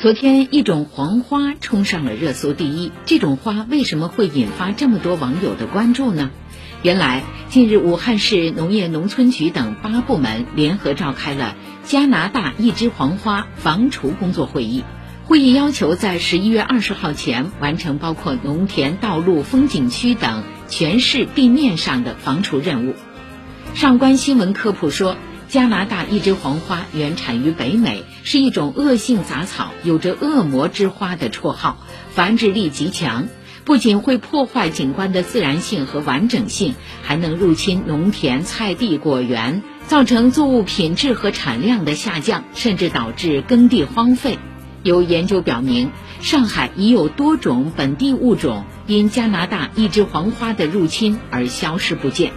昨天，一种黄花冲上了热搜第一。这种花为什么会引发这么多网友的关注呢？原来，近日武汉市农业农村局等八部门联合召开了加拿大一枝黄花防除工作会议。会议要求在十一月二十号前完成包括农田、道路、风景区等全市地面上的防除任务。上官新闻科普说。加拿大一枝黄花原产于北美，是一种恶性杂草，有着“恶魔之花”的绰号，繁殖力极强。不仅会破坏景观的自然性和完整性，还能入侵农田、菜地、果园，造成作物品质和产量的下降，甚至导致耕地荒废。有研究表明，上海已有多种本地物种因加拿大一枝黄花的入侵而消失不见。